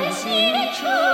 人心。